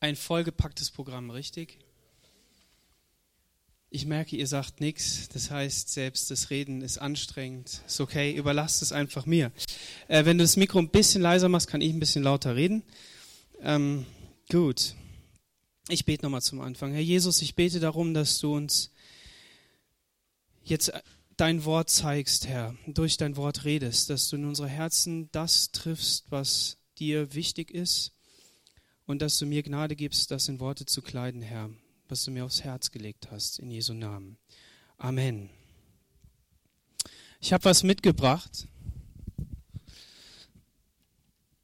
ein vollgepacktes Programm, richtig? Ich merke, ihr sagt nichts. Das heißt, selbst das Reden ist anstrengend. Ist okay, überlasst es einfach mir. Äh, wenn du das Mikro ein bisschen leiser machst, kann ich ein bisschen lauter reden. Ähm, gut. Ich bete nochmal zum Anfang. Herr Jesus, ich bete darum, dass du uns jetzt dein Wort zeigst, Herr, durch dein Wort redest, dass du in unsere Herzen das triffst, was dir wichtig ist und dass du mir Gnade gibst, das in Worte zu kleiden, Herr, was du mir aufs Herz gelegt hast, in Jesu Namen. Amen. Ich habe was mitgebracht.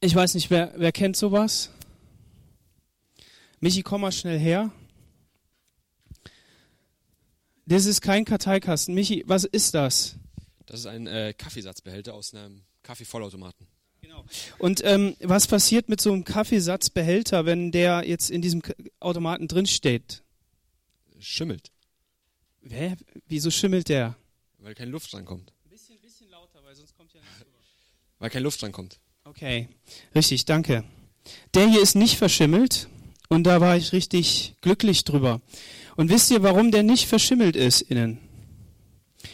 Ich weiß nicht, wer, wer kennt sowas? Michi, komm mal schnell her. Das ist kein Karteikasten. Michi, was ist das? Das ist ein äh, Kaffeesatzbehälter aus einem Kaffeevollautomaten. Genau. Und ähm, was passiert mit so einem Kaffeesatzbehälter, wenn der jetzt in diesem Automaten drin steht? Schimmelt. Hä? Wieso schimmelt der? Weil keine Luft drankommt. Ein bisschen, bisschen lauter, weil sonst kommt ja nichts rüber. Weil keine Luft drankommt. Okay, richtig, danke. Der hier ist nicht verschimmelt und da war ich richtig glücklich drüber. Und wisst ihr, warum der nicht verschimmelt ist innen?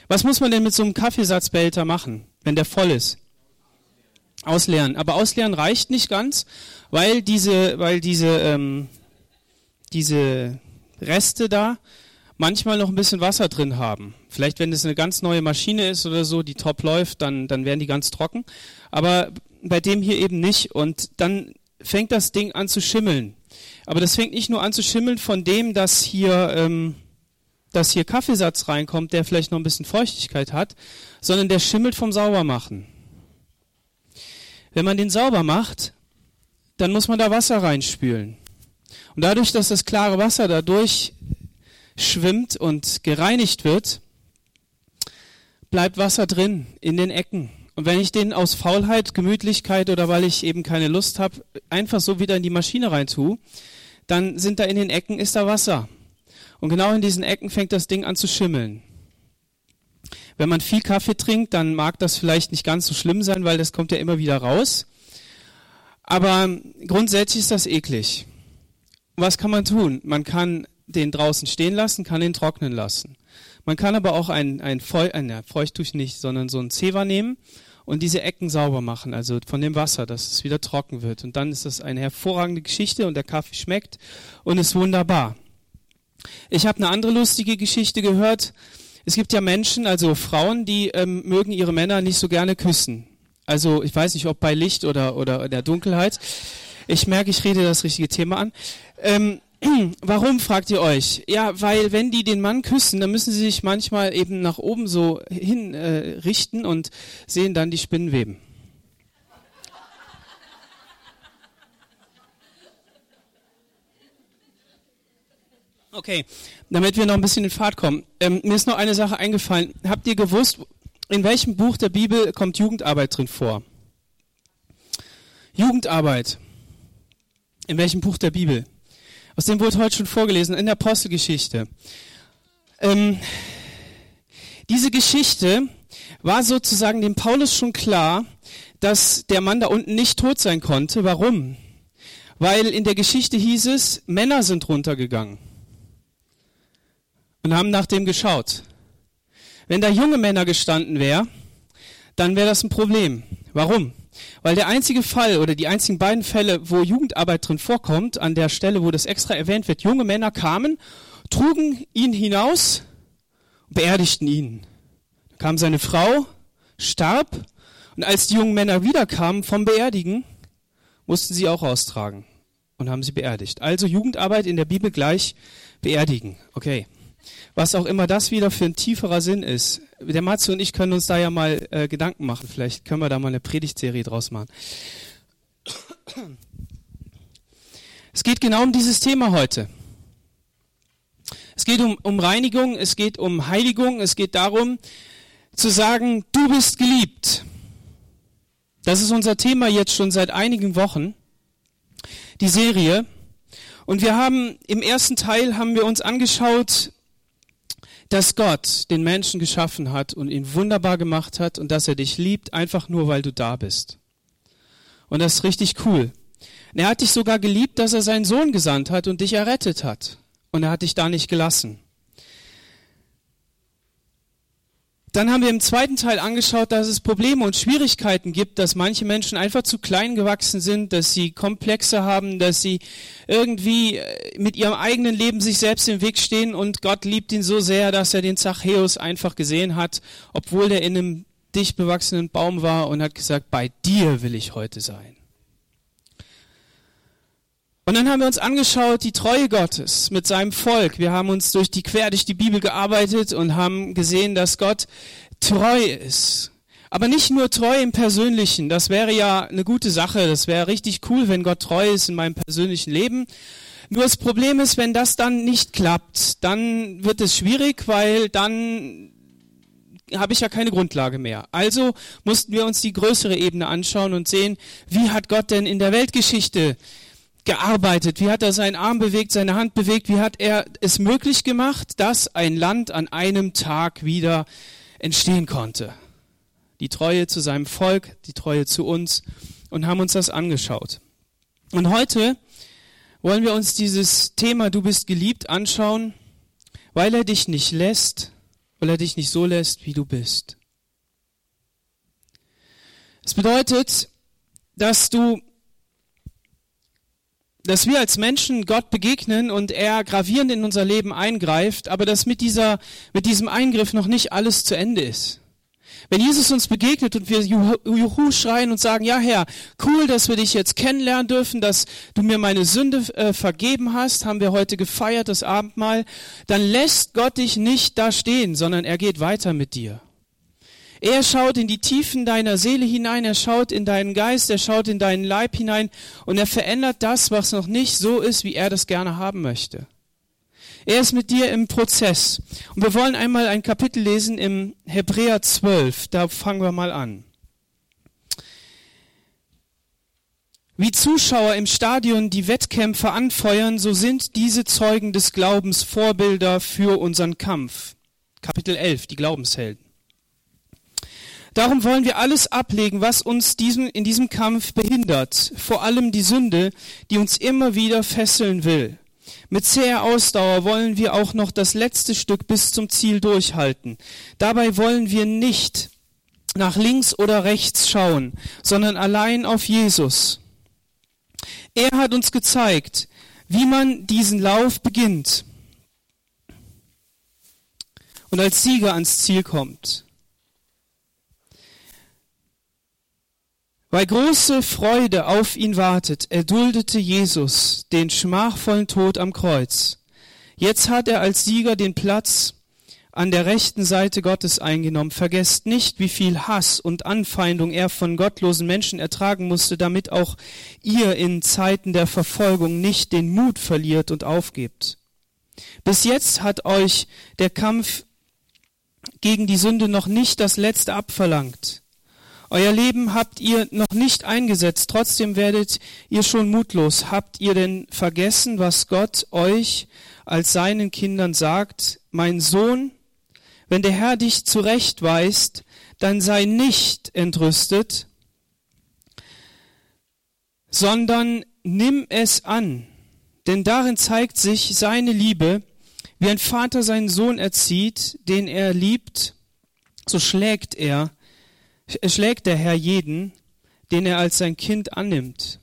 Was muss man denn mit so einem Kaffeesatzbehälter machen, wenn der voll ist? Ausleeren. Aber ausleeren reicht nicht ganz, weil diese, weil diese, ähm, diese Reste da manchmal noch ein bisschen Wasser drin haben. Vielleicht, wenn es eine ganz neue Maschine ist oder so, die top läuft, dann, dann werden die ganz trocken. Aber bei dem hier eben nicht. Und dann fängt das Ding an zu schimmeln. Aber das fängt nicht nur an zu schimmeln von dem, dass hier, ähm, dass hier Kaffeesatz reinkommt, der vielleicht noch ein bisschen Feuchtigkeit hat, sondern der schimmelt vom Saubermachen. Wenn man den sauber macht, dann muss man da Wasser reinspülen. Und dadurch, dass das klare Wasser dadurch schwimmt und gereinigt wird, bleibt Wasser drin in den Ecken. Und wenn ich den aus Faulheit, Gemütlichkeit oder weil ich eben keine Lust habe, einfach so wieder in die Maschine rein tue, dann sind da in den Ecken ist da Wasser. Und genau in diesen Ecken fängt das Ding an zu schimmeln. Wenn man viel Kaffee trinkt, dann mag das vielleicht nicht ganz so schlimm sein, weil das kommt ja immer wieder raus. Aber grundsätzlich ist das eklig. Was kann man tun? Man kann den draußen stehen lassen, kann ihn trocknen lassen. Man kann aber auch ein, ein, Feu ein ja, Feuchttuch nicht, sondern so ein Zewa nehmen und diese Ecken sauber machen, also von dem Wasser, dass es wieder trocken wird. Und dann ist das eine hervorragende Geschichte und der Kaffee schmeckt und ist wunderbar. Ich habe eine andere lustige Geschichte gehört. Es gibt ja Menschen, also Frauen, die ähm, mögen ihre Männer nicht so gerne küssen. Also ich weiß nicht, ob bei Licht oder, oder der Dunkelheit. Ich merke, ich rede das richtige Thema an. Ähm, warum, fragt ihr euch? Ja, weil wenn die den Mann küssen, dann müssen sie sich manchmal eben nach oben so hinrichten äh, und sehen dann die Spinnenweben. Okay, damit wir noch ein bisschen in Fahrt kommen. Ähm, mir ist noch eine Sache eingefallen. Habt ihr gewusst, in welchem Buch der Bibel kommt Jugendarbeit drin vor? Jugendarbeit. In welchem Buch der Bibel? Aus dem wurde heute schon vorgelesen, in der Apostelgeschichte. Ähm, diese Geschichte war sozusagen dem Paulus schon klar, dass der Mann da unten nicht tot sein konnte. Warum? Weil in der Geschichte hieß es, Männer sind runtergegangen und haben nach dem geschaut. Wenn da junge Männer gestanden wären, dann wäre das ein Problem. Warum? Weil der einzige Fall oder die einzigen beiden Fälle, wo Jugendarbeit drin vorkommt, an der Stelle, wo das extra erwähnt wird, junge Männer kamen, trugen ihn hinaus, beerdigten ihn. Da kam seine Frau, starb, und als die jungen Männer wiederkamen vom Beerdigen, mussten sie auch austragen und haben sie beerdigt. Also Jugendarbeit in der Bibel gleich beerdigen. Okay was auch immer das wieder für ein tieferer Sinn ist. Der Matze und ich können uns da ja mal äh, Gedanken machen. Vielleicht können wir da mal eine Predigtserie draus machen. Es geht genau um dieses Thema heute. Es geht um, um Reinigung, es geht um Heiligung, es geht darum zu sagen, du bist geliebt. Das ist unser Thema jetzt schon seit einigen Wochen, die Serie. Und wir haben im ersten Teil haben wir uns angeschaut, dass Gott den Menschen geschaffen hat und ihn wunderbar gemacht hat und dass er dich liebt, einfach nur weil du da bist. Und das ist richtig cool. Er hat dich sogar geliebt, dass er seinen Sohn gesandt hat und dich errettet hat. Und er hat dich da nicht gelassen. Dann haben wir im zweiten Teil angeschaut, dass es Probleme und Schwierigkeiten gibt, dass manche Menschen einfach zu klein gewachsen sind, dass sie Komplexe haben, dass sie irgendwie äh, mit ihrem eigenen Leben sich selbst im Weg stehen und Gott liebt ihn so sehr, dass er den Zachäus einfach gesehen hat, obwohl der in einem dicht bewachsenen Baum war und hat gesagt, bei dir will ich heute sein. Und dann haben wir uns angeschaut, die Treue Gottes mit seinem Volk. Wir haben uns durch die quer durch die Bibel gearbeitet und haben gesehen, dass Gott treu ist. Aber nicht nur treu im Persönlichen. Das wäre ja eine gute Sache. Das wäre richtig cool, wenn Gott treu ist in meinem persönlichen Leben. Nur das Problem ist, wenn das dann nicht klappt, dann wird es schwierig, weil dann habe ich ja keine Grundlage mehr. Also mussten wir uns die größere Ebene anschauen und sehen, wie hat Gott denn in der Weltgeschichte gearbeitet? Wie hat er seinen Arm bewegt, seine Hand bewegt? Wie hat er es möglich gemacht, dass ein Land an einem Tag wieder entstehen konnte? Die Treue zu seinem Volk, die Treue zu uns und haben uns das angeschaut. Und heute wollen wir uns dieses Thema Du bist geliebt anschauen, weil er dich nicht lässt, weil er dich nicht so lässt, wie du bist. Es bedeutet, dass du dass wir als Menschen Gott begegnen und er gravierend in unser Leben eingreift, aber dass mit dieser, mit diesem Eingriff noch nicht alles zu Ende ist. Wenn Jesus uns begegnet und wir Juhu schreien und sagen, ja Herr, cool, dass wir dich jetzt kennenlernen dürfen, dass du mir meine Sünde äh, vergeben hast, haben wir heute gefeiert, das Abendmahl, dann lässt Gott dich nicht da stehen, sondern er geht weiter mit dir. Er schaut in die Tiefen deiner Seele hinein, er schaut in deinen Geist, er schaut in deinen Leib hinein und er verändert das, was noch nicht so ist, wie er das gerne haben möchte. Er ist mit dir im Prozess. Und wir wollen einmal ein Kapitel lesen im Hebräer 12. Da fangen wir mal an. Wie Zuschauer im Stadion die Wettkämpfe anfeuern, so sind diese Zeugen des Glaubens Vorbilder für unseren Kampf. Kapitel 11, die Glaubenshelden. Darum wollen wir alles ablegen, was uns diesen, in diesem Kampf behindert, vor allem die Sünde, die uns immer wieder fesseln will. Mit zäher Ausdauer wollen wir auch noch das letzte Stück bis zum Ziel durchhalten. Dabei wollen wir nicht nach links oder rechts schauen, sondern allein auf Jesus. Er hat uns gezeigt, wie man diesen Lauf beginnt und als Sieger ans Ziel kommt. Weil große Freude auf ihn wartet, erduldete Jesus den schmachvollen Tod am Kreuz. Jetzt hat er als Sieger den Platz an der rechten Seite Gottes eingenommen. Vergesst nicht, wie viel Hass und Anfeindung er von gottlosen Menschen ertragen musste, damit auch ihr in Zeiten der Verfolgung nicht den Mut verliert und aufgebt. Bis jetzt hat euch der Kampf gegen die Sünde noch nicht das Letzte abverlangt. Euer Leben habt ihr noch nicht eingesetzt, trotzdem werdet ihr schon mutlos. Habt ihr denn vergessen, was Gott euch als seinen Kindern sagt? Mein Sohn, wenn der Herr dich zurechtweist, dann sei nicht entrüstet, sondern nimm es an, denn darin zeigt sich seine Liebe, wie ein Vater seinen Sohn erzieht, den er liebt, so schlägt er schlägt der Herr jeden, den er als sein Kind annimmt.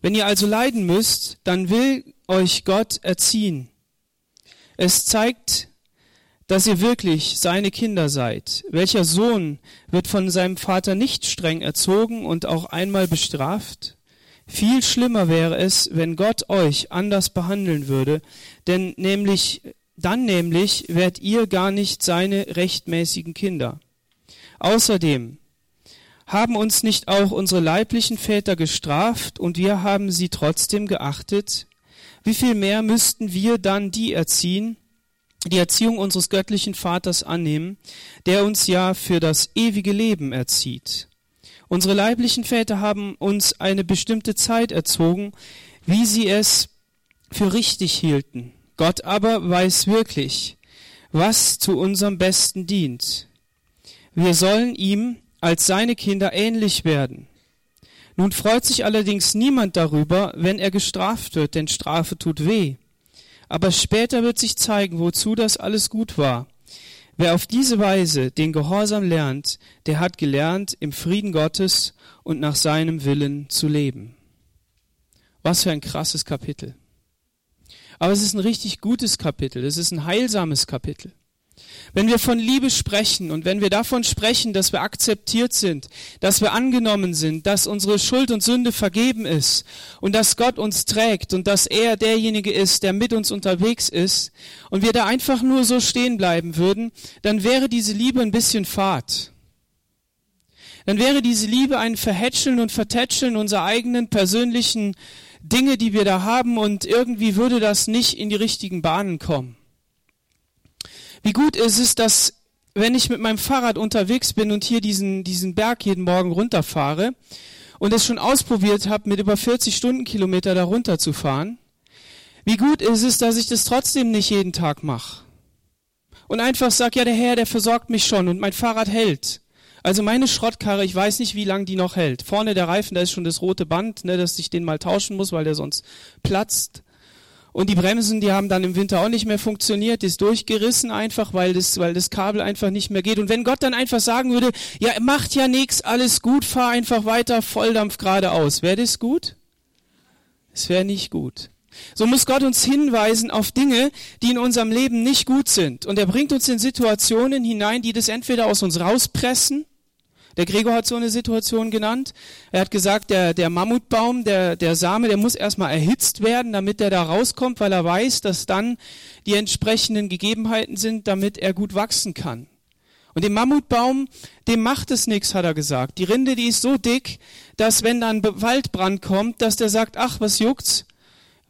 Wenn ihr also leiden müsst, dann will euch Gott erziehen. Es zeigt, dass ihr wirklich seine Kinder seid. Welcher Sohn wird von seinem Vater nicht streng erzogen und auch einmal bestraft? Viel schlimmer wäre es, wenn Gott euch anders behandeln würde, denn nämlich, dann nämlich werdet ihr gar nicht seine rechtmäßigen Kinder. Außerdem, haben uns nicht auch unsere leiblichen Väter gestraft und wir haben sie trotzdem geachtet? Wie viel mehr müssten wir dann die erziehen, die Erziehung unseres göttlichen Vaters annehmen, der uns ja für das ewige Leben erzieht? Unsere leiblichen Väter haben uns eine bestimmte Zeit erzogen, wie sie es für richtig hielten. Gott aber weiß wirklich, was zu unserem Besten dient. Wir sollen ihm als seine Kinder ähnlich werden. Nun freut sich allerdings niemand darüber, wenn er gestraft wird, denn Strafe tut weh. Aber später wird sich zeigen, wozu das alles gut war. Wer auf diese Weise den Gehorsam lernt, der hat gelernt, im Frieden Gottes und nach seinem Willen zu leben. Was für ein krasses Kapitel. Aber es ist ein richtig gutes Kapitel. Es ist ein heilsames Kapitel. Wenn wir von Liebe sprechen und wenn wir davon sprechen, dass wir akzeptiert sind, dass wir angenommen sind, dass unsere Schuld und Sünde vergeben ist und dass Gott uns trägt und dass er derjenige ist, der mit uns unterwegs ist und wir da einfach nur so stehen bleiben würden, dann wäre diese Liebe ein bisschen fad. Dann wäre diese Liebe ein Verhätscheln und Vertätscheln unserer eigenen persönlichen Dinge, die wir da haben und irgendwie würde das nicht in die richtigen Bahnen kommen. Wie gut ist es, dass wenn ich mit meinem Fahrrad unterwegs bin und hier diesen, diesen Berg jeden Morgen runterfahre und es schon ausprobiert habe, mit über 40 Stundenkilometer da runter zu fahren, wie gut ist es, dass ich das trotzdem nicht jeden Tag mache. Und einfach sag, ja, der Herr, der versorgt mich schon und mein Fahrrad hält. Also meine Schrottkarre, ich weiß nicht, wie lange die noch hält. Vorne der Reifen, da ist schon das rote Band, ne, dass ich den mal tauschen muss, weil der sonst platzt. Und die Bremsen, die haben dann im Winter auch nicht mehr funktioniert, ist durchgerissen einfach, weil das, weil das Kabel einfach nicht mehr geht. Und wenn Gott dann einfach sagen würde, ja, macht ja nichts, alles gut, fahr einfach weiter, Volldampf geradeaus, wäre das gut? Es wäre nicht gut. So muss Gott uns hinweisen auf Dinge, die in unserem Leben nicht gut sind. Und er bringt uns in Situationen hinein, die das entweder aus uns rauspressen, der Gregor hat so eine Situation genannt. Er hat gesagt, der, der Mammutbaum, der, der Same, der muss erstmal erhitzt werden, damit er da rauskommt, weil er weiß, dass dann die entsprechenden Gegebenheiten sind, damit er gut wachsen kann. Und dem Mammutbaum, dem macht es nichts, hat er gesagt. Die Rinde, die ist so dick, dass wenn dann Waldbrand kommt, dass der sagt, ach, was juckt's?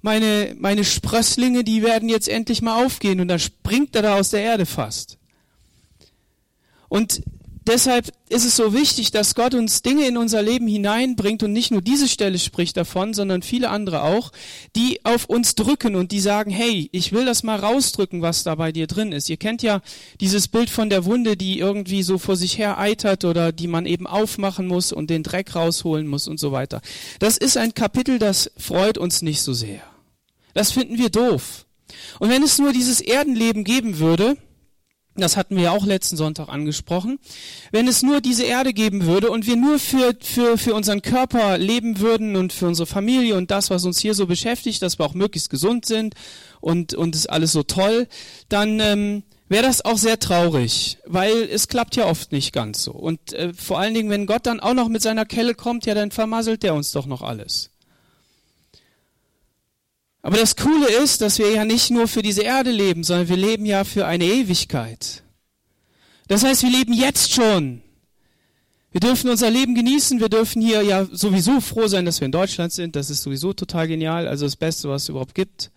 Meine, meine Sprösslinge, die werden jetzt endlich mal aufgehen. Und dann springt er da aus der Erde fast. Und deshalb ist es so wichtig, dass Gott uns Dinge in unser Leben hineinbringt und nicht nur diese Stelle spricht davon, sondern viele andere auch, die auf uns drücken und die sagen, hey, ich will das mal rausdrücken, was da bei dir drin ist. Ihr kennt ja dieses Bild von der Wunde, die irgendwie so vor sich her eitert oder die man eben aufmachen muss und den Dreck rausholen muss und so weiter. Das ist ein Kapitel, das freut uns nicht so sehr. Das finden wir doof. Und wenn es nur dieses Erdenleben geben würde, das hatten wir ja auch letzten Sonntag angesprochen. Wenn es nur diese Erde geben würde und wir nur für, für, für unseren Körper leben würden und für unsere Familie und das, was uns hier so beschäftigt, dass wir auch möglichst gesund sind und, und ist alles so toll, dann ähm, wäre das auch sehr traurig, weil es klappt ja oft nicht ganz so. Und äh, vor allen Dingen, wenn Gott dann auch noch mit seiner Kelle kommt, ja, dann vermasselt der uns doch noch alles. Aber das Coole ist, dass wir ja nicht nur für diese Erde leben, sondern wir leben ja für eine Ewigkeit. Das heißt, wir leben jetzt schon. Wir dürfen unser Leben genießen. Wir dürfen hier ja sowieso froh sein, dass wir in Deutschland sind. Das ist sowieso total genial. Also das Beste, was es überhaupt gibt.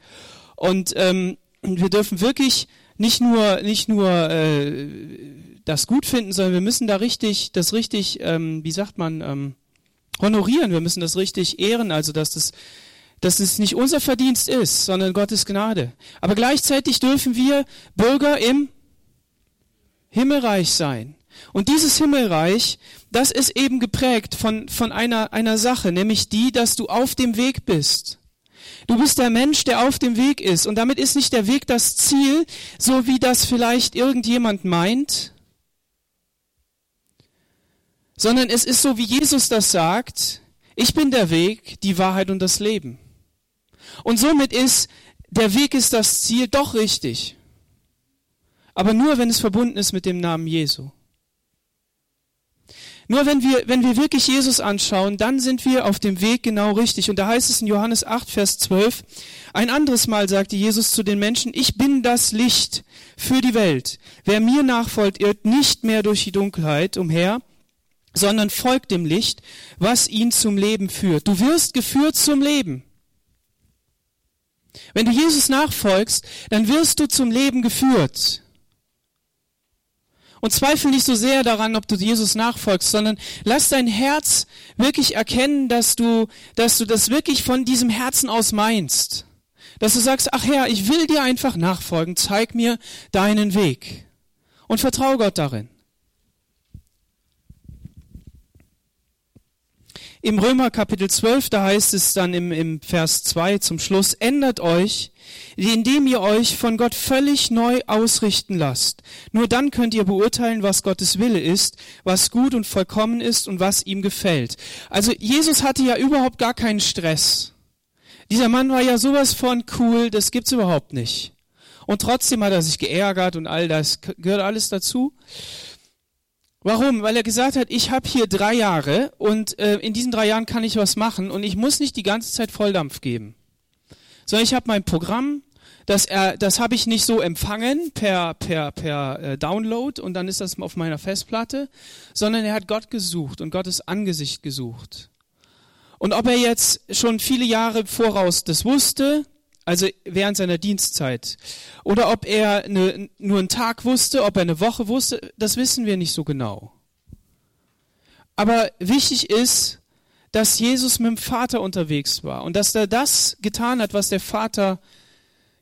Und ähm, wir dürfen wirklich nicht nur nicht nur äh, das gut finden, sondern wir müssen da richtig das richtig, ähm, wie sagt man, ähm, honorieren. Wir müssen das richtig ehren. Also dass das dass es nicht unser Verdienst ist, sondern Gottes Gnade. Aber gleichzeitig dürfen wir Bürger im Himmelreich sein. Und dieses Himmelreich, das ist eben geprägt von, von einer, einer Sache, nämlich die, dass du auf dem Weg bist. Du bist der Mensch, der auf dem Weg ist. Und damit ist nicht der Weg das Ziel, so wie das vielleicht irgendjemand meint, sondern es ist so, wie Jesus das sagt, ich bin der Weg, die Wahrheit und das Leben. Und somit ist der Weg ist das Ziel doch richtig. Aber nur, wenn es verbunden ist mit dem Namen Jesu. Nur wenn wir, wenn wir wirklich Jesus anschauen, dann sind wir auf dem Weg genau richtig. Und da heißt es in Johannes 8, Vers 12, ein anderes Mal sagte Jesus zu den Menschen, ich bin das Licht für die Welt. Wer mir nachfolgt, irrt nicht mehr durch die Dunkelheit umher, sondern folgt dem Licht, was ihn zum Leben führt. Du wirst geführt zum Leben. Wenn du Jesus nachfolgst, dann wirst du zum Leben geführt. Und zweifel nicht so sehr daran, ob du Jesus nachfolgst, sondern lass dein Herz wirklich erkennen, dass du, dass du das wirklich von diesem Herzen aus meinst. Dass du sagst, ach Herr, ich will dir einfach nachfolgen, zeig mir deinen Weg. Und vertraue Gott darin. Im Römer Kapitel 12, da heißt es dann im, im Vers 2 zum Schluss, ändert euch, indem ihr euch von Gott völlig neu ausrichten lasst. Nur dann könnt ihr beurteilen, was Gottes Wille ist, was gut und vollkommen ist und was ihm gefällt. Also Jesus hatte ja überhaupt gar keinen Stress. Dieser Mann war ja sowas von cool, das gibt's überhaupt nicht. Und trotzdem hat er sich geärgert und all das gehört alles dazu. Warum? Weil er gesagt hat, ich habe hier drei Jahre und äh, in diesen drei Jahren kann ich was machen und ich muss nicht die ganze Zeit Volldampf geben. Sondern ich habe mein Programm, das, er, das habe ich nicht so empfangen per, per, per äh, Download und dann ist das auf meiner Festplatte, sondern er hat Gott gesucht und Gottes Angesicht gesucht. Und ob er jetzt schon viele Jahre voraus das wusste, also während seiner Dienstzeit. Oder ob er eine, nur einen Tag wusste, ob er eine Woche wusste, das wissen wir nicht so genau. Aber wichtig ist, dass Jesus mit dem Vater unterwegs war und dass er das getan hat, was der Vater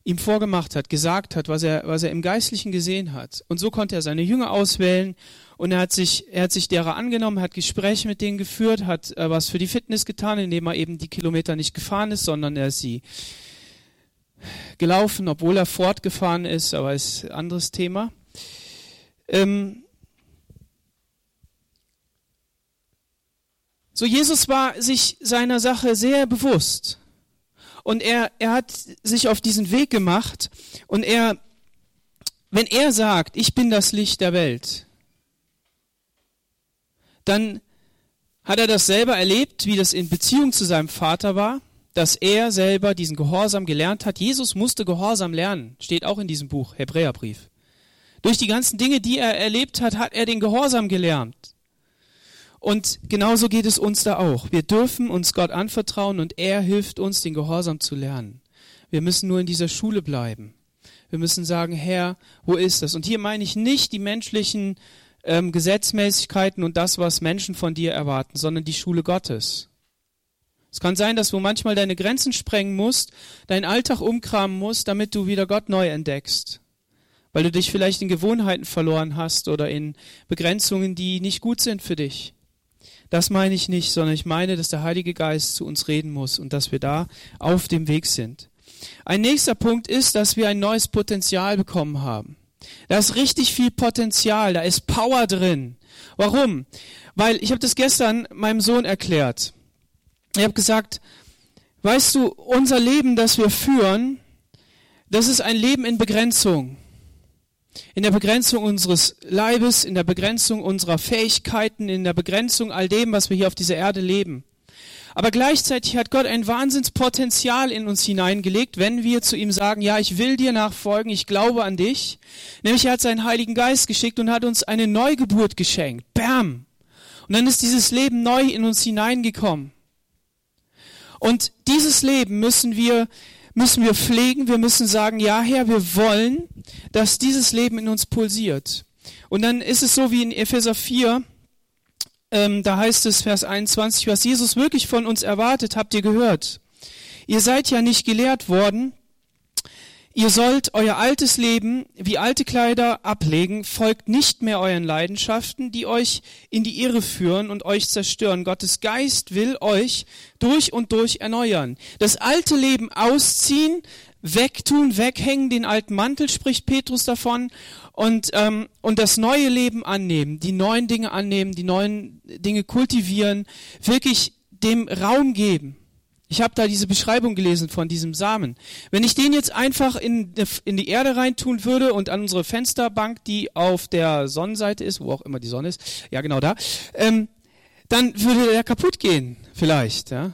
ihm vorgemacht hat, gesagt hat, was er, was er im Geistlichen gesehen hat. Und so konnte er seine Jünger auswählen und er hat sich, er hat sich derer angenommen, hat Gespräche mit denen geführt, hat äh, was für die Fitness getan, indem er eben die Kilometer nicht gefahren ist, sondern er sie gelaufen, obwohl er fortgefahren ist, aber ist ein anderes Thema. Ähm so, Jesus war sich seiner Sache sehr bewusst. Und er, er hat sich auf diesen Weg gemacht und er, wenn er sagt, ich bin das Licht der Welt, dann hat er das selber erlebt, wie das in Beziehung zu seinem Vater war dass er selber diesen Gehorsam gelernt hat. Jesus musste Gehorsam lernen, steht auch in diesem Buch, Hebräerbrief. Durch die ganzen Dinge, die er erlebt hat, hat er den Gehorsam gelernt. Und genauso geht es uns da auch. Wir dürfen uns Gott anvertrauen und er hilft uns, den Gehorsam zu lernen. Wir müssen nur in dieser Schule bleiben. Wir müssen sagen, Herr, wo ist das? Und hier meine ich nicht die menschlichen ähm, Gesetzmäßigkeiten und das, was Menschen von dir erwarten, sondern die Schule Gottes. Es kann sein, dass du manchmal deine Grenzen sprengen musst, deinen Alltag umkramen musst, damit du wieder Gott neu entdeckst. Weil du dich vielleicht in Gewohnheiten verloren hast oder in Begrenzungen, die nicht gut sind für dich. Das meine ich nicht, sondern ich meine, dass der Heilige Geist zu uns reden muss und dass wir da auf dem Weg sind. Ein nächster Punkt ist, dass wir ein neues Potenzial bekommen haben. Da ist richtig viel Potenzial, da ist Power drin. Warum? Weil ich habe das gestern meinem Sohn erklärt. Ich habe gesagt, weißt du, unser Leben, das wir führen, das ist ein Leben in Begrenzung. In der Begrenzung unseres Leibes, in der Begrenzung unserer Fähigkeiten, in der Begrenzung all dem, was wir hier auf dieser Erde leben. Aber gleichzeitig hat Gott ein Wahnsinnspotenzial in uns hineingelegt, wenn wir zu ihm sagen, ja, ich will dir nachfolgen, ich glaube an dich. Nämlich er hat seinen Heiligen Geist geschickt und hat uns eine Neugeburt geschenkt. Bam! Und dann ist dieses Leben neu in uns hineingekommen. Und dieses Leben müssen wir, müssen wir pflegen. Wir müssen sagen, ja Herr, wir wollen, dass dieses Leben in uns pulsiert. Und dann ist es so wie in Epheser 4, ähm, da heißt es Vers 21, was Jesus wirklich von uns erwartet, habt ihr gehört. Ihr seid ja nicht gelehrt worden, Ihr sollt euer altes Leben wie alte Kleider ablegen, folgt nicht mehr euren Leidenschaften, die euch in die Irre führen und euch zerstören. Gottes Geist will euch durch und durch erneuern. Das alte Leben ausziehen, wegtun, weghängen, den alten Mantel spricht Petrus davon und, ähm, und das neue Leben annehmen, die neuen Dinge annehmen, die neuen Dinge kultivieren, wirklich dem Raum geben. Ich habe da diese Beschreibung gelesen von diesem Samen. Wenn ich den jetzt einfach in, in die Erde reintun würde und an unsere Fensterbank, die auf der Sonnenseite ist, wo auch immer die Sonne ist, ja genau da, ähm, dann würde der kaputt gehen, vielleicht. Ja.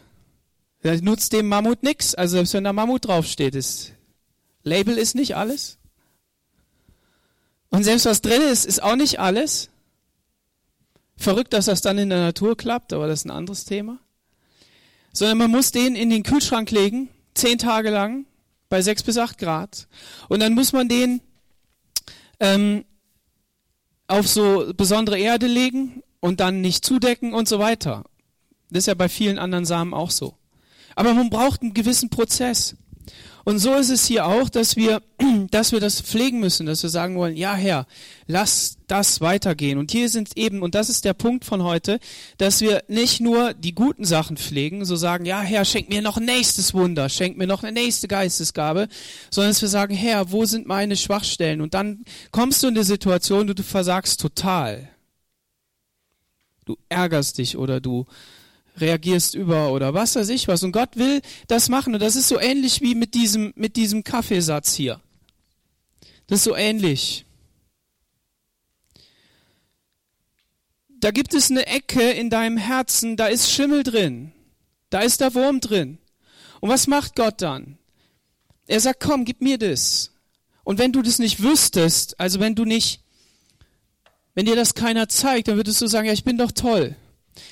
Der nutzt dem Mammut nix. Also selbst wenn da Mammut draufsteht, ist Label ist nicht alles. Und selbst was drin ist, ist auch nicht alles. Verrückt, dass das dann in der Natur klappt, aber das ist ein anderes Thema sondern man muss den in den Kühlschrank legen, zehn Tage lang, bei sechs bis acht Grad. Und dann muss man den ähm, auf so besondere Erde legen und dann nicht zudecken und so weiter. Das ist ja bei vielen anderen Samen auch so. Aber man braucht einen gewissen Prozess. Und so ist es hier auch, dass wir dass wir das pflegen müssen, dass wir sagen wollen, ja Herr, lass das weitergehen. Und hier sind eben, und das ist der Punkt von heute, dass wir nicht nur die guten Sachen pflegen, so sagen, ja Herr, schenk mir noch ein nächstes Wunder, schenk mir noch eine nächste Geistesgabe, sondern dass wir sagen, Herr, wo sind meine Schwachstellen? Und dann kommst du in die Situation, du, du versagst total. Du ärgerst dich oder du reagierst über oder was weiß ich was. Und Gott will das machen. Und das ist so ähnlich wie mit diesem, mit diesem Kaffeesatz hier. Das ist so ähnlich. Da gibt es eine Ecke in deinem Herzen, da ist Schimmel drin. Da ist der Wurm drin. Und was macht Gott dann? Er sagt, komm, gib mir das. Und wenn du das nicht wüsstest, also wenn du nicht, wenn dir das keiner zeigt, dann würdest du sagen, ja, ich bin doch toll.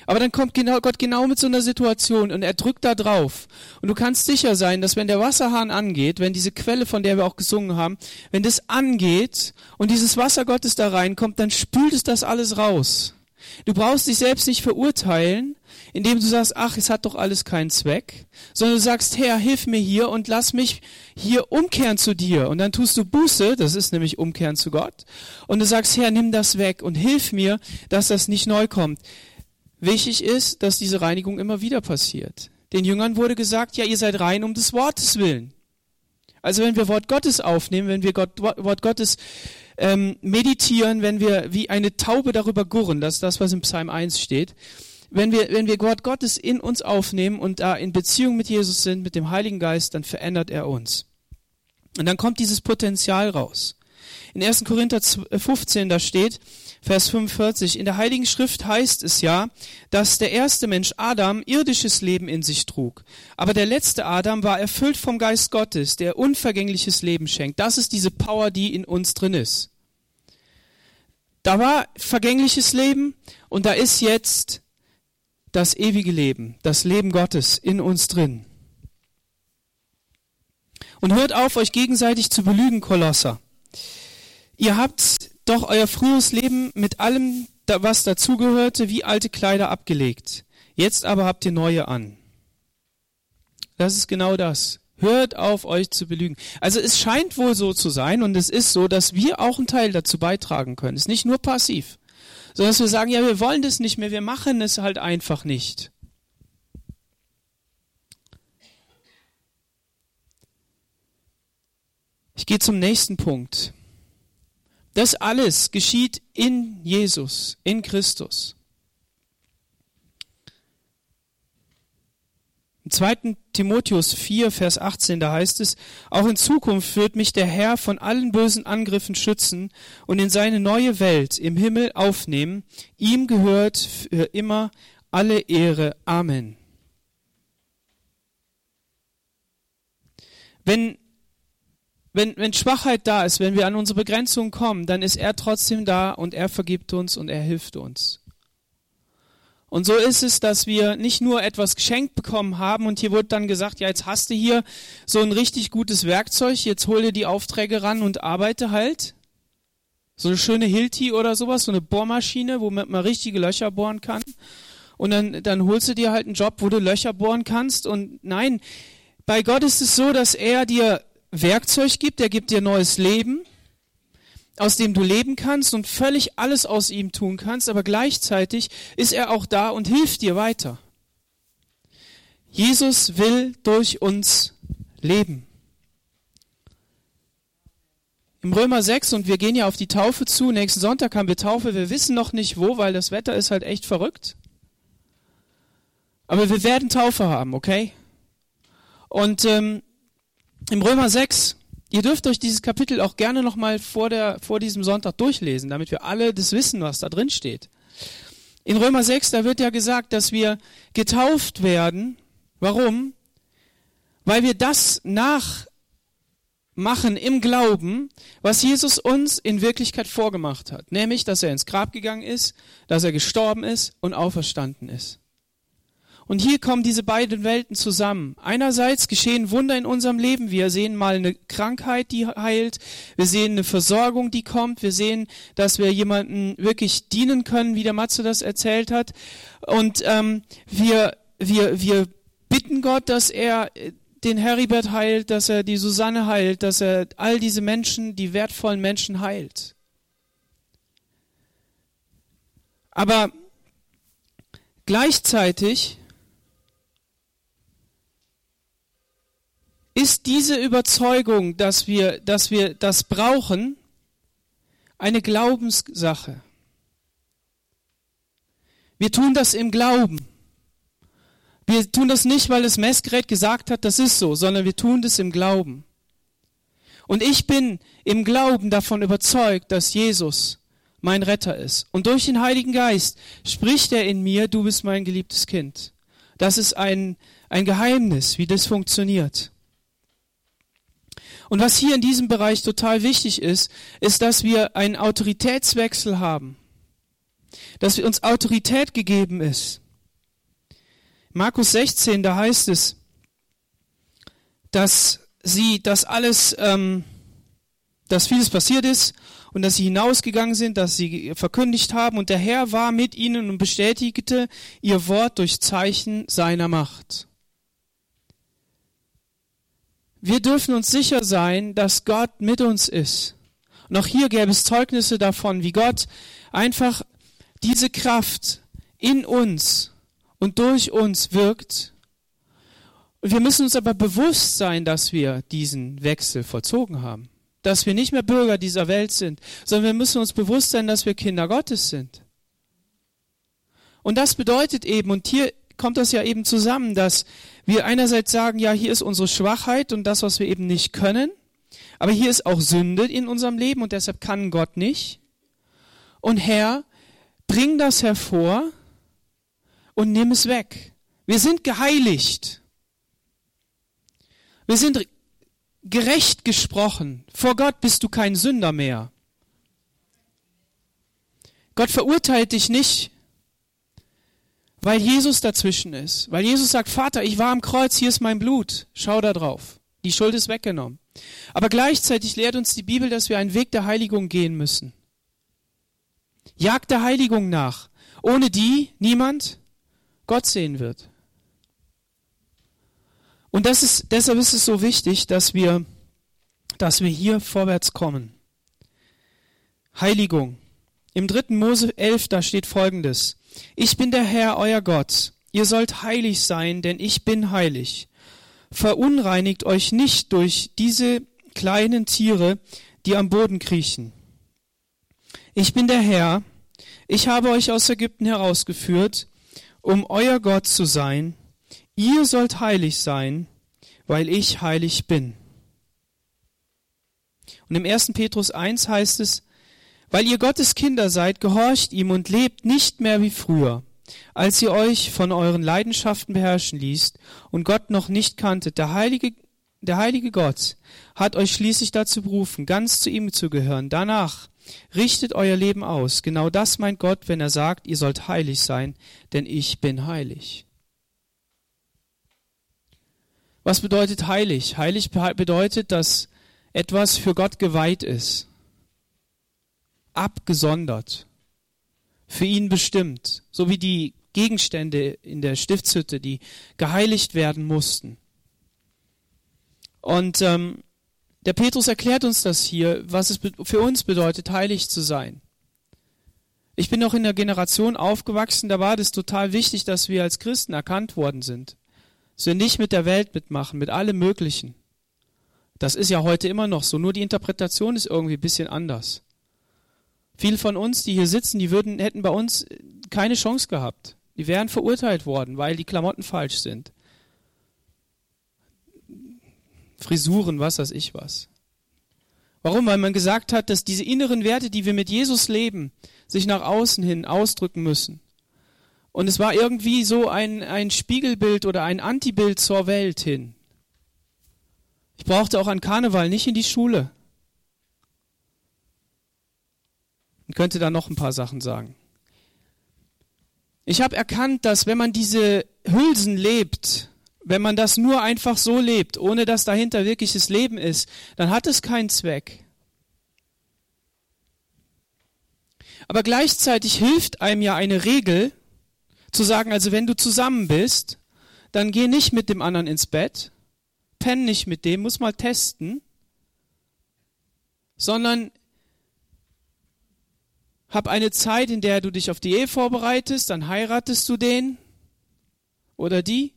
Aber dann kommt genau, Gott genau mit so einer Situation und er drückt da drauf. Und du kannst sicher sein, dass wenn der Wasserhahn angeht, wenn diese Quelle, von der wir auch gesungen haben, wenn das angeht und dieses Wasser Gottes da reinkommt, dann spült es das alles raus. Du brauchst dich selbst nicht verurteilen, indem du sagst, ach, es hat doch alles keinen Zweck, sondern du sagst, Herr, hilf mir hier und lass mich hier umkehren zu dir. Und dann tust du Buße, das ist nämlich umkehren zu Gott, und du sagst, Herr, nimm das weg und hilf mir, dass das nicht neu kommt. Wichtig ist, dass diese Reinigung immer wieder passiert. Den Jüngern wurde gesagt, ja, ihr seid rein um des Wortes willen. Also wenn wir Wort Gottes aufnehmen, wenn wir Gott, Wort Gottes ähm, meditieren, wenn wir wie eine Taube darüber gurren, das ist das, was im Psalm 1 steht, wenn wir, wenn wir Wort Gottes in uns aufnehmen und da in Beziehung mit Jesus sind, mit dem Heiligen Geist, dann verändert er uns. Und dann kommt dieses Potenzial raus. In 1. Korinther 15, da steht, Vers 45. In der Heiligen Schrift heißt es ja, dass der erste Mensch Adam irdisches Leben in sich trug. Aber der letzte Adam war erfüllt vom Geist Gottes, der unvergängliches Leben schenkt. Das ist diese Power, die in uns drin ist. Da war vergängliches Leben und da ist jetzt das ewige Leben, das Leben Gottes in uns drin. Und hört auf, euch gegenseitig zu belügen, Kolosser. Ihr habt doch euer frühes Leben mit allem, was dazugehörte, wie alte Kleider abgelegt. Jetzt aber habt ihr neue an. Das ist genau das. Hört auf, euch zu belügen. Also es scheint wohl so zu sein und es ist so, dass wir auch einen Teil dazu beitragen können. Es ist nicht nur passiv, sondern dass wir sagen, ja, wir wollen das nicht mehr, wir machen es halt einfach nicht. Ich gehe zum nächsten Punkt. Das alles geschieht in Jesus, in Christus. Im 2. Timotheus 4, Vers 18, da heißt es, auch in Zukunft wird mich der Herr von allen bösen Angriffen schützen und in seine neue Welt im Himmel aufnehmen. Ihm gehört für immer alle Ehre. Amen. Wenn wenn, wenn Schwachheit da ist, wenn wir an unsere Begrenzung kommen, dann ist er trotzdem da und er vergibt uns und er hilft uns. Und so ist es, dass wir nicht nur etwas geschenkt bekommen haben und hier wurde dann gesagt, ja, jetzt hast du hier so ein richtig gutes Werkzeug, jetzt hol dir die Aufträge ran und arbeite halt. So eine schöne Hilti oder sowas, so eine Bohrmaschine, womit man richtige Löcher bohren kann. Und dann, dann holst du dir halt einen Job, wo du Löcher bohren kannst. Und nein, bei Gott ist es so, dass er dir Werkzeug gibt, er gibt dir neues Leben, aus dem du leben kannst und völlig alles aus ihm tun kannst, aber gleichzeitig ist er auch da und hilft dir weiter. Jesus will durch uns leben. Im Römer 6, und wir gehen ja auf die Taufe zu, nächsten Sonntag haben wir Taufe, wir wissen noch nicht wo, weil das Wetter ist halt echt verrückt. Aber wir werden Taufe haben, okay? Und ähm, im Römer 6, ihr dürft euch dieses Kapitel auch gerne nochmal vor, vor diesem Sonntag durchlesen, damit wir alle das wissen, was da drin steht. In Römer 6, da wird ja gesagt, dass wir getauft werden. Warum? Weil wir das nachmachen im Glauben, was Jesus uns in Wirklichkeit vorgemacht hat. Nämlich, dass er ins Grab gegangen ist, dass er gestorben ist und auferstanden ist. Und hier kommen diese beiden Welten zusammen. Einerseits geschehen Wunder in unserem Leben. Wir sehen mal eine Krankheit, die heilt. Wir sehen eine Versorgung, die kommt. Wir sehen, dass wir jemanden wirklich dienen können, wie der Matze das erzählt hat. Und ähm, wir, wir, wir bitten Gott, dass er den Heribert heilt, dass er die Susanne heilt, dass er all diese Menschen, die wertvollen Menschen heilt. Aber gleichzeitig ist diese Überzeugung, dass wir, dass wir das brauchen, eine Glaubenssache. Wir tun das im Glauben. Wir tun das nicht, weil das Messgerät gesagt hat, das ist so, sondern wir tun das im Glauben. Und ich bin im Glauben davon überzeugt, dass Jesus mein Retter ist. Und durch den Heiligen Geist spricht er in mir, du bist mein geliebtes Kind. Das ist ein, ein Geheimnis, wie das funktioniert. Und was hier in diesem Bereich total wichtig ist, ist, dass wir einen Autoritätswechsel haben. Dass uns Autorität gegeben ist. Markus 16, da heißt es, dass sie das alles, ähm, dass vieles passiert ist und dass sie hinausgegangen sind, dass sie verkündigt haben und der Herr war mit ihnen und bestätigte ihr Wort durch Zeichen seiner Macht. Wir dürfen uns sicher sein, dass Gott mit uns ist. Und auch hier gäbe es Zeugnisse davon, wie Gott einfach diese Kraft in uns und durch uns wirkt. Und wir müssen uns aber bewusst sein, dass wir diesen Wechsel vollzogen haben dass wir nicht mehr Bürger dieser Welt sind, sondern wir müssen uns bewusst sein, dass wir Kinder Gottes sind. Und das bedeutet eben, und hier kommt das ja eben zusammen, dass wir einerseits sagen, ja, hier ist unsere Schwachheit und das, was wir eben nicht können, aber hier ist auch Sünde in unserem Leben und deshalb kann Gott nicht. Und Herr, bring das hervor und nimm es weg. Wir sind geheiligt. Wir sind gerecht gesprochen. Vor Gott bist du kein Sünder mehr. Gott verurteilt dich nicht, weil Jesus dazwischen ist. Weil Jesus sagt, Vater, ich war am Kreuz, hier ist mein Blut. Schau da drauf. Die Schuld ist weggenommen. Aber gleichzeitig lehrt uns die Bibel, dass wir einen Weg der Heiligung gehen müssen. Jagd der Heiligung nach, ohne die niemand Gott sehen wird. Und das ist, deshalb ist es so wichtig, dass wir, dass wir hier vorwärts kommen. Heiligung. Im dritten Mose 11, da steht folgendes. Ich bin der Herr, euer Gott. Ihr sollt heilig sein, denn ich bin heilig. Verunreinigt euch nicht durch diese kleinen Tiere, die am Boden kriechen. Ich bin der Herr. Ich habe euch aus Ägypten herausgeführt, um euer Gott zu sein Ihr sollt heilig sein, weil ich heilig bin. Und im 1. Petrus 1 heißt es, weil ihr Gottes Kinder seid, gehorcht ihm und lebt nicht mehr wie früher, als ihr euch von euren Leidenschaften beherrschen ließt und Gott noch nicht kanntet. Der heilige, der heilige Gott hat euch schließlich dazu berufen, ganz zu ihm zu gehören. Danach richtet euer Leben aus. Genau das meint Gott, wenn er sagt, ihr sollt heilig sein, denn ich bin heilig. Was bedeutet heilig? Heilig bedeutet, dass etwas für Gott geweiht ist, abgesondert, für ihn bestimmt, so wie die Gegenstände in der Stiftshütte, die geheiligt werden mussten. Und ähm, der Petrus erklärt uns das hier, was es für uns bedeutet, heilig zu sein. Ich bin noch in der Generation aufgewachsen, da war das total wichtig, dass wir als Christen erkannt worden sind. Dass wir nicht mit der Welt mitmachen, mit allem Möglichen. Das ist ja heute immer noch so, nur die Interpretation ist irgendwie ein bisschen anders. Viele von uns, die hier sitzen, die würden, hätten bei uns keine Chance gehabt. Die wären verurteilt worden, weil die Klamotten falsch sind. Frisuren, was weiß ich was. Warum? Weil man gesagt hat, dass diese inneren Werte, die wir mit Jesus leben, sich nach außen hin ausdrücken müssen. Und es war irgendwie so ein, ein Spiegelbild oder ein Antibild zur Welt hin. Ich brauchte auch an Karneval nicht in die Schule. Und könnte da noch ein paar Sachen sagen. Ich habe erkannt, dass wenn man diese Hülsen lebt, wenn man das nur einfach so lebt, ohne dass dahinter wirkliches Leben ist, dann hat es keinen Zweck. Aber gleichzeitig hilft einem ja eine Regel, zu sagen, also wenn du zusammen bist, dann geh nicht mit dem anderen ins Bett, penn nicht mit dem, muss mal testen, sondern hab eine Zeit, in der du dich auf die Ehe vorbereitest, dann heiratest du den oder die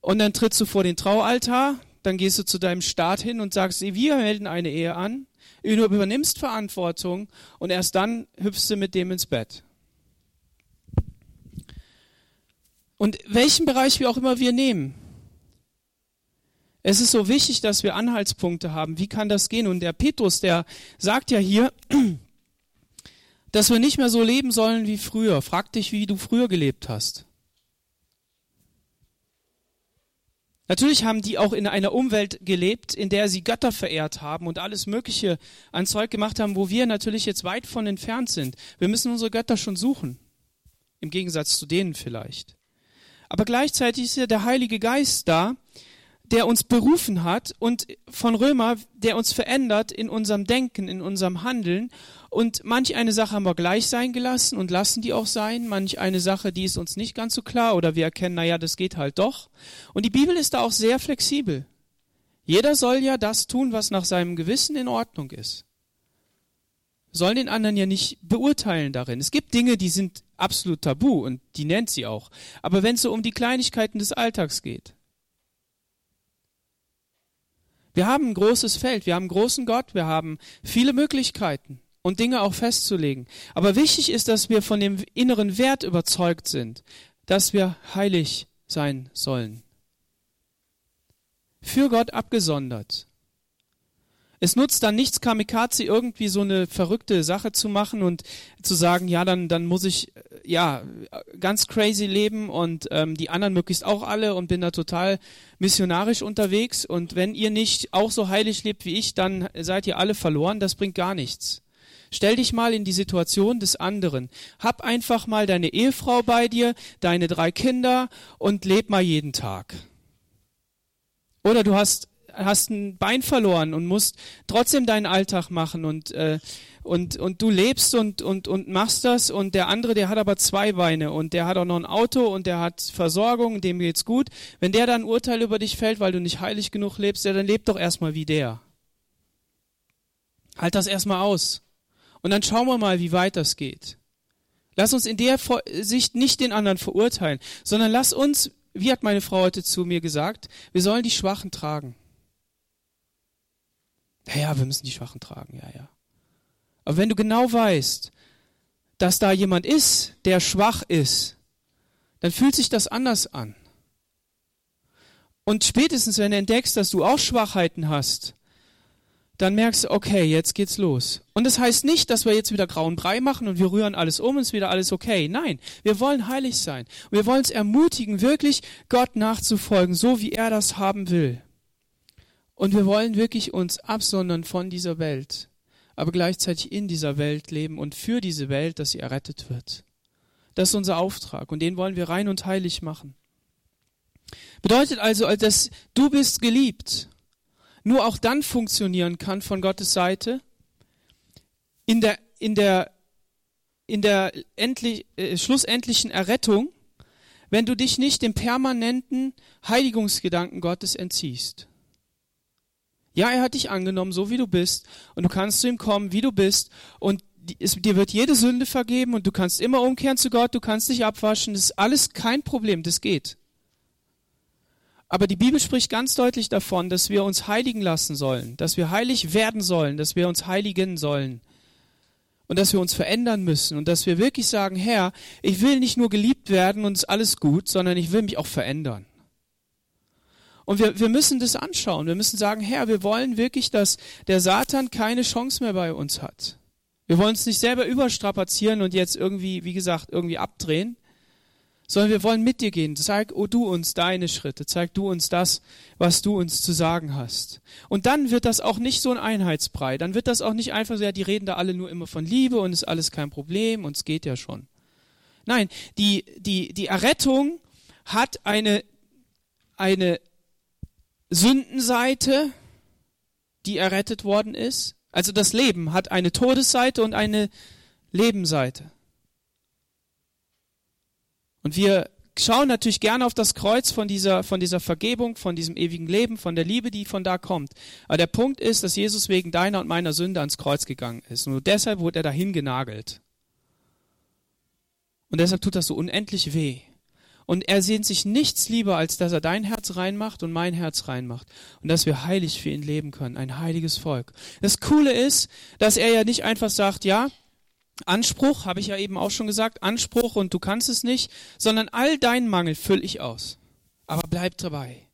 und dann trittst du vor den Traualtar, dann gehst du zu deinem Staat hin und sagst, wir melden eine Ehe an, du übernimmst Verantwortung und erst dann hüpfst du mit dem ins Bett. Und welchen Bereich wir auch immer wir nehmen. Es ist so wichtig, dass wir Anhaltspunkte haben. Wie kann das gehen? Und der Petrus, der sagt ja hier, dass wir nicht mehr so leben sollen wie früher. Frag dich, wie du früher gelebt hast. Natürlich haben die auch in einer Umwelt gelebt, in der sie Götter verehrt haben und alles Mögliche an Zeug gemacht haben, wo wir natürlich jetzt weit von entfernt sind. Wir müssen unsere Götter schon suchen. Im Gegensatz zu denen vielleicht. Aber gleichzeitig ist ja der Heilige Geist da, der uns berufen hat und von Römer, der uns verändert in unserem Denken, in unserem Handeln. Und manch eine Sache haben wir gleich sein gelassen und lassen die auch sein. Manch eine Sache, die ist uns nicht ganz so klar oder wir erkennen, naja, das geht halt doch. Und die Bibel ist da auch sehr flexibel. Jeder soll ja das tun, was nach seinem Gewissen in Ordnung ist. Sollen den anderen ja nicht beurteilen darin. Es gibt Dinge, die sind absolut tabu und die nennt sie auch. Aber wenn es so um die Kleinigkeiten des Alltags geht, wir haben ein großes Feld, wir haben einen großen Gott, wir haben viele Möglichkeiten und Dinge auch festzulegen. Aber wichtig ist, dass wir von dem inneren Wert überzeugt sind, dass wir heilig sein sollen. Für Gott abgesondert. Es nutzt dann nichts, Kamikaze irgendwie so eine verrückte Sache zu machen und zu sagen, ja, dann, dann muss ich ja ganz crazy leben und ähm, die anderen möglichst auch alle und bin da total missionarisch unterwegs. Und wenn ihr nicht auch so heilig lebt wie ich, dann seid ihr alle verloren. Das bringt gar nichts. Stell dich mal in die Situation des anderen. Hab einfach mal deine Ehefrau bei dir, deine drei Kinder und leb mal jeden Tag. Oder du hast hast ein Bein verloren und musst trotzdem deinen Alltag machen und äh, und und du lebst und und und machst das und der andere, der hat aber zwei Beine und der hat auch noch ein Auto und der hat Versorgung, dem geht's gut. Wenn der dann Urteil über dich fällt, weil du nicht heilig genug lebst, ja, dann leb doch erstmal wie der. Halt das erstmal aus. Und dann schauen wir mal, wie weit das geht. Lass uns in der Sicht nicht den anderen verurteilen, sondern lass uns, wie hat meine Frau heute zu mir gesagt, wir sollen die Schwachen tragen. Ja, ja, wir müssen die Schwachen tragen, ja, ja. Aber wenn du genau weißt, dass da jemand ist, der schwach ist, dann fühlt sich das anders an. Und spätestens, wenn du entdeckst, dass du auch Schwachheiten hast, dann merkst du, okay, jetzt geht's los. Und das heißt nicht, dass wir jetzt wieder grauen Brei machen und wir rühren alles um und es ist wieder alles okay. Nein, wir wollen heilig sein. Wir wollen es ermutigen, wirklich Gott nachzufolgen, so wie er das haben will. Und wir wollen wirklich uns absondern von dieser Welt, aber gleichzeitig in dieser Welt leben und für diese Welt, dass sie errettet wird. Das ist unser Auftrag und den wollen wir rein und heilig machen. Bedeutet also, dass du bist geliebt, nur auch dann funktionieren kann von Gottes Seite, in der, in der, in der endlich, äh, schlussendlichen Errettung, wenn du dich nicht dem permanenten Heiligungsgedanken Gottes entziehst. Ja, er hat dich angenommen, so wie du bist, und du kannst zu ihm kommen, wie du bist, und es, dir wird jede Sünde vergeben, und du kannst immer umkehren zu Gott, du kannst dich abwaschen, das ist alles kein Problem, das geht. Aber die Bibel spricht ganz deutlich davon, dass wir uns heiligen lassen sollen, dass wir heilig werden sollen, dass wir uns heiligen sollen. Und dass wir uns verändern müssen. Und dass wir wirklich sagen, Herr, ich will nicht nur geliebt werden und es ist alles gut, sondern ich will mich auch verändern. Und wir, wir müssen das anschauen. Wir müssen sagen, Herr, wir wollen wirklich, dass der Satan keine Chance mehr bei uns hat. Wir wollen uns nicht selber überstrapazieren und jetzt irgendwie, wie gesagt, irgendwie abdrehen, sondern wir wollen mit dir gehen. Zeig oh, du uns deine Schritte, zeig du uns das, was du uns zu sagen hast. Und dann wird das auch nicht so ein Einheitsbrei. Dann wird das auch nicht einfach so, ja, die reden da alle nur immer von Liebe und ist alles kein Problem und es geht ja schon. Nein, die, die, die Errettung hat eine, eine Sündenseite, die errettet worden ist. Also das Leben hat eine Todesseite und eine Lebenseite. Und wir schauen natürlich gerne auf das Kreuz von dieser, von dieser Vergebung, von diesem ewigen Leben, von der Liebe, die von da kommt. Aber der Punkt ist, dass Jesus wegen deiner und meiner Sünde ans Kreuz gegangen ist. Nur deshalb wurde er dahin genagelt. Und deshalb tut das so unendlich weh. Und er sehnt sich nichts lieber, als dass er dein Herz reinmacht und mein Herz reinmacht. Und dass wir heilig für ihn leben können. Ein heiliges Volk. Das Coole ist, dass er ja nicht einfach sagt, ja, Anspruch, habe ich ja eben auch schon gesagt, Anspruch und du kannst es nicht, sondern all deinen Mangel fülle ich aus. Aber bleib dabei.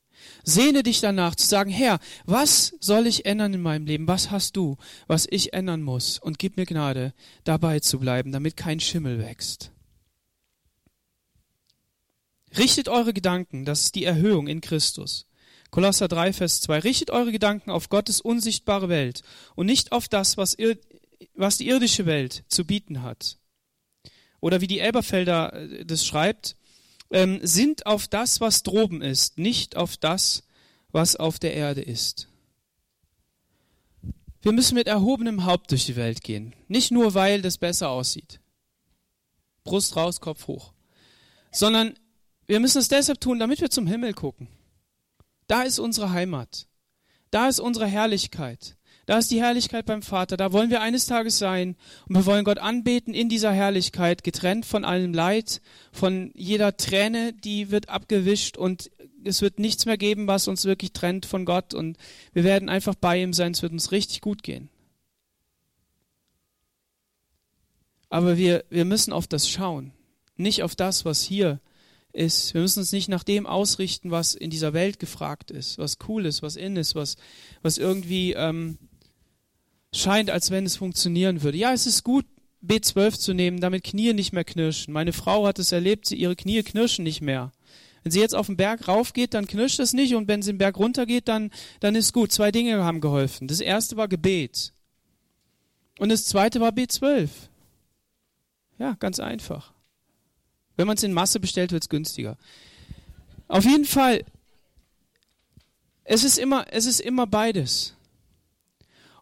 Sehne dich danach zu sagen, Herr, was soll ich ändern in meinem Leben? Was hast du, was ich ändern muss? Und gib mir Gnade, dabei zu bleiben, damit kein Schimmel wächst. Richtet eure Gedanken, das ist die Erhöhung in Christus. Kolosser 3, Vers 2. Richtet eure Gedanken auf Gottes unsichtbare Welt und nicht auf das, was was die irdische Welt zu bieten hat. Oder wie die Elberfelder äh, das schreibt, ähm, sind auf das, was droben ist, nicht auf das, was auf der Erde ist. Wir müssen mit erhobenem Haupt durch die Welt gehen. Nicht nur, weil das besser aussieht. Brust raus, Kopf hoch. Sondern wir müssen es deshalb tun, damit wir zum Himmel gucken. Da ist unsere Heimat. Da ist unsere Herrlichkeit. Da ist die Herrlichkeit beim Vater. Da wollen wir eines Tages sein. Und wir wollen Gott anbeten in dieser Herrlichkeit, getrennt von allem Leid, von jeder Träne, die wird abgewischt und es wird nichts mehr geben, was uns wirklich trennt von Gott. Und wir werden einfach bei ihm sein. Es wird uns richtig gut gehen. Aber wir, wir müssen auf das schauen. Nicht auf das, was hier ist. Wir müssen uns nicht nach dem ausrichten, was in dieser Welt gefragt ist, was cool ist, was in ist, was, was irgendwie ähm, scheint, als wenn es funktionieren würde. Ja, es ist gut, B12 zu nehmen, damit Knie nicht mehr knirschen. Meine Frau hat es erlebt, sie, ihre Knie knirschen nicht mehr. Wenn sie jetzt auf den Berg raufgeht, dann knirscht es nicht und wenn sie den Berg runtergeht, dann, dann ist gut. Zwei Dinge haben geholfen. Das erste war Gebet. Und das zweite war B12. Ja, ganz einfach. Wenn man es in Masse bestellt, wird es günstiger. Auf jeden Fall, es ist immer, es ist immer beides.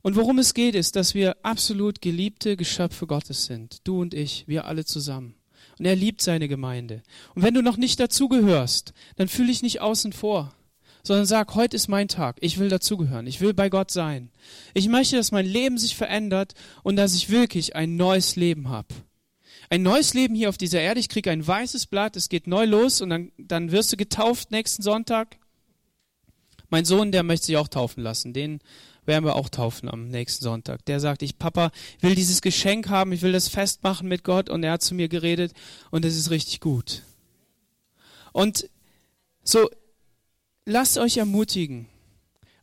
Und worum es geht, ist, dass wir absolut geliebte Geschöpfe Gottes sind. Du und ich, wir alle zusammen. Und er liebt seine Gemeinde. Und wenn du noch nicht dazugehörst, dann fühle ich nicht außen vor, sondern sag, heute ist mein Tag. Ich will dazugehören. Ich will bei Gott sein. Ich möchte, dass mein Leben sich verändert und dass ich wirklich ein neues Leben habe. Ein neues Leben hier auf dieser Erde. Ich kriege ein weißes Blatt. Es geht neu los und dann, dann wirst du getauft nächsten Sonntag. Mein Sohn, der möchte sich auch taufen lassen. Den werden wir auch taufen am nächsten Sonntag. Der sagt, ich Papa will dieses Geschenk haben, ich will das festmachen mit Gott und er hat zu mir geredet und es ist richtig gut. Und so, lasst euch ermutigen,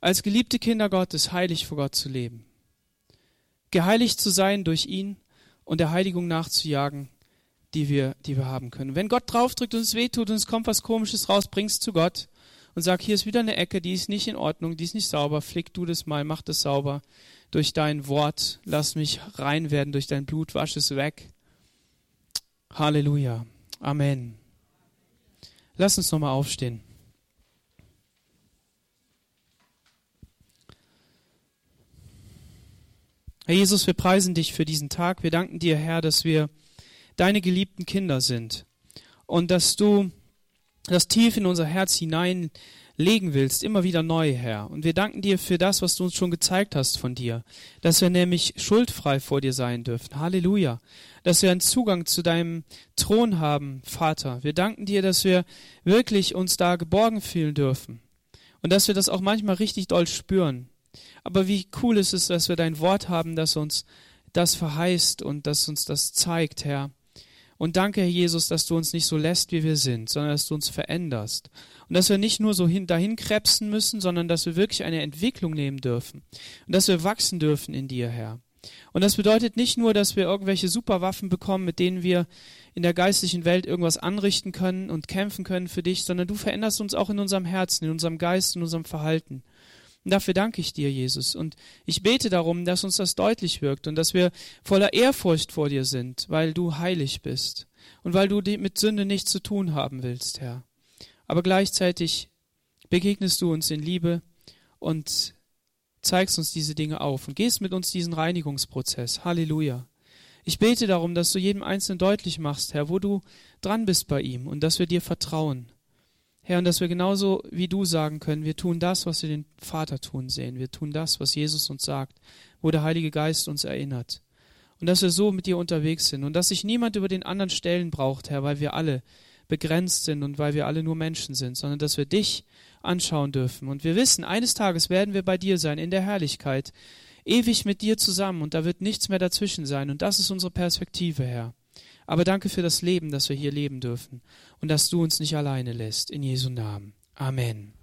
als geliebte Kinder Gottes heilig vor Gott zu leben. Geheiligt zu sein durch ihn und der Heiligung nachzujagen, die wir, die wir haben können. Wenn Gott draufdrückt und es wehtut und es kommt was Komisches raus, bring's zu Gott und sag, hier ist wieder eine Ecke, die ist nicht in Ordnung, die ist nicht sauber, flick du das mal, mach das sauber. Durch dein Wort, lass mich rein werden, durch dein Blut, wasch es weg. Halleluja. Amen. Lass uns nochmal aufstehen. Herr Jesus, wir preisen dich für diesen Tag. Wir danken dir, Herr, dass wir deine geliebten Kinder sind und dass du das tief in unser Herz hineinlegen willst, immer wieder neu, Herr. Und wir danken dir für das, was du uns schon gezeigt hast von dir, dass wir nämlich schuldfrei vor dir sein dürfen. Halleluja. Dass wir einen Zugang zu deinem Thron haben, Vater. Wir danken dir, dass wir wirklich uns da geborgen fühlen dürfen. Und dass wir das auch manchmal richtig doll spüren. Aber wie cool ist es, dass wir dein Wort haben, das uns das verheißt und das uns das zeigt, Herr. Und danke, Herr Jesus, dass du uns nicht so lässt, wie wir sind, sondern dass du uns veränderst. Und dass wir nicht nur so hin, dahin krebsen müssen, sondern dass wir wirklich eine Entwicklung nehmen dürfen. Und dass wir wachsen dürfen in dir, Herr. Und das bedeutet nicht nur, dass wir irgendwelche Superwaffen bekommen, mit denen wir in der geistlichen Welt irgendwas anrichten können und kämpfen können für dich, sondern du veränderst uns auch in unserem Herzen, in unserem Geist, in unserem Verhalten. Und dafür danke ich dir, Jesus. Und ich bete darum, dass uns das deutlich wirkt und dass wir voller Ehrfurcht vor dir sind, weil du heilig bist und weil du mit Sünde nichts zu tun haben willst, Herr. Aber gleichzeitig begegnest du uns in Liebe und zeigst uns diese Dinge auf und gehst mit uns diesen Reinigungsprozess. Halleluja. Ich bete darum, dass du jedem Einzelnen deutlich machst, Herr, wo du dran bist bei ihm und dass wir dir vertrauen. Herr, und dass wir genauso wie du sagen können, wir tun das, was wir den Vater tun sehen. Wir tun das, was Jesus uns sagt, wo der Heilige Geist uns erinnert. Und dass wir so mit dir unterwegs sind und dass sich niemand über den anderen stellen braucht, Herr, weil wir alle begrenzt sind und weil wir alle nur Menschen sind, sondern dass wir dich anschauen dürfen. Und wir wissen, eines Tages werden wir bei dir sein, in der Herrlichkeit, ewig mit dir zusammen und da wird nichts mehr dazwischen sein. Und das ist unsere Perspektive, Herr. Aber danke für das Leben, das wir hier leben dürfen und dass du uns nicht alleine lässt. In Jesu Namen. Amen.